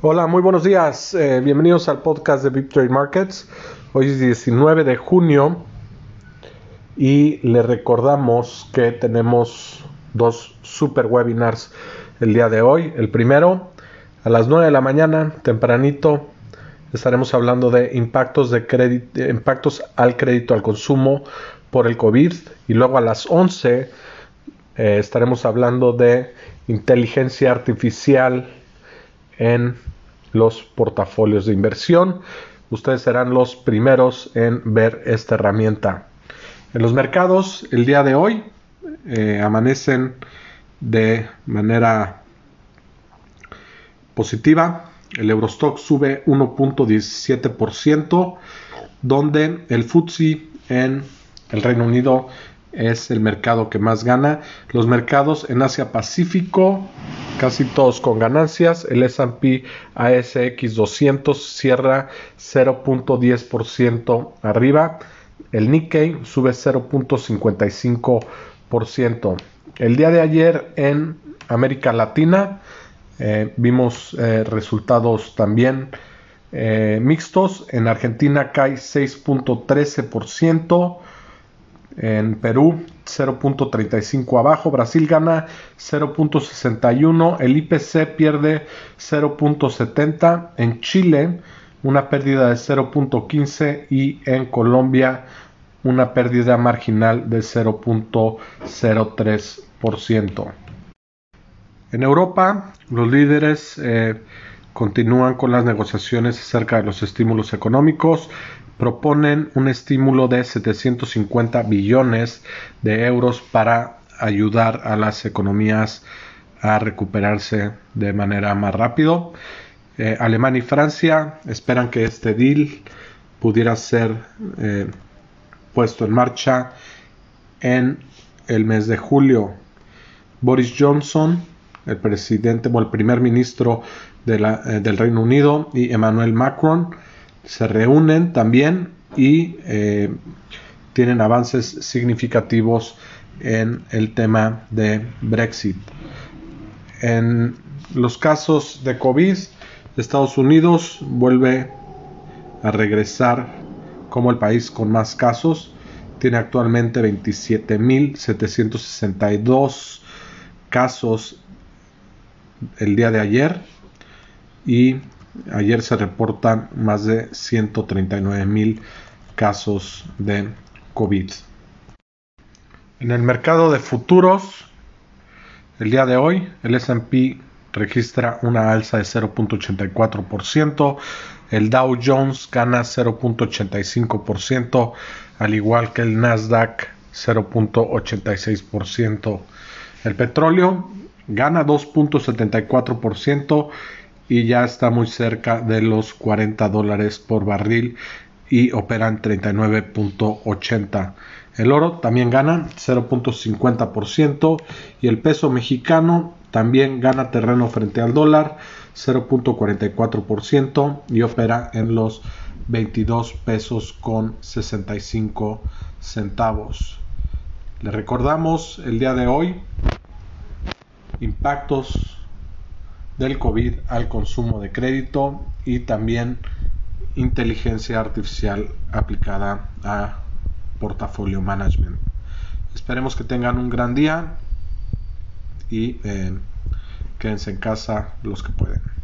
Hola, muy buenos días. Eh, bienvenidos al podcast de Big Trade Markets. Hoy es 19 de junio y le recordamos que tenemos dos super webinars el día de hoy. El primero, a las 9 de la mañana, tempranito, estaremos hablando de impactos, crédito, impactos al crédito al consumo por el COVID y luego a las 11 eh, estaremos hablando de inteligencia artificial en los portafolios de inversión. Ustedes serán los primeros en ver esta herramienta. En los mercados, el día de hoy eh, amanecen de manera positiva. El Eurostock sube 1.17%, donde el FTSE en el Reino Unido es el mercado que más gana. Los mercados en Asia Pacífico, casi todos con ganancias. El S&P ASX 200 cierra 0.10% arriba. El Nikkei sube 0.55%. El día de ayer en América Latina eh, vimos eh, resultados también eh, mixtos. En Argentina cae 6.13%. En Perú 0.35 abajo, Brasil gana 0.61, el IPC pierde 0.70, en Chile una pérdida de 0.15 y en Colombia una pérdida marginal de 0.03%. En Europa los líderes eh, continúan con las negociaciones acerca de los estímulos económicos proponen un estímulo de 750 billones de euros para ayudar a las economías a recuperarse de manera más rápido. Eh, Alemania y Francia esperan que este deal pudiera ser eh, puesto en marcha en el mes de julio. Boris Johnson, el presidente o el primer ministro de la, eh, del Reino Unido, y Emmanuel Macron se reúnen también y eh, tienen avances significativos en el tema de Brexit. En los casos de COVID, Estados Unidos vuelve a regresar como el país con más casos. Tiene actualmente 27.762 casos el día de ayer y Ayer se reportan más de 139 mil casos de COVID. En el mercado de futuros, el día de hoy, el SP registra una alza de 0.84%, el Dow Jones gana 0.85%, al igual que el Nasdaq 0.86%. El petróleo gana 2.74% y ya está muy cerca de los 40 dólares por barril y operan 39.80. El oro también gana 0.50% y el peso mexicano también gana terreno frente al dólar 0.44% y opera en los 22 pesos con 65 centavos. Le recordamos el día de hoy impactos del COVID al consumo de crédito y también inteligencia artificial aplicada a portafolio management. Esperemos que tengan un gran día y eh, quédense en casa los que pueden.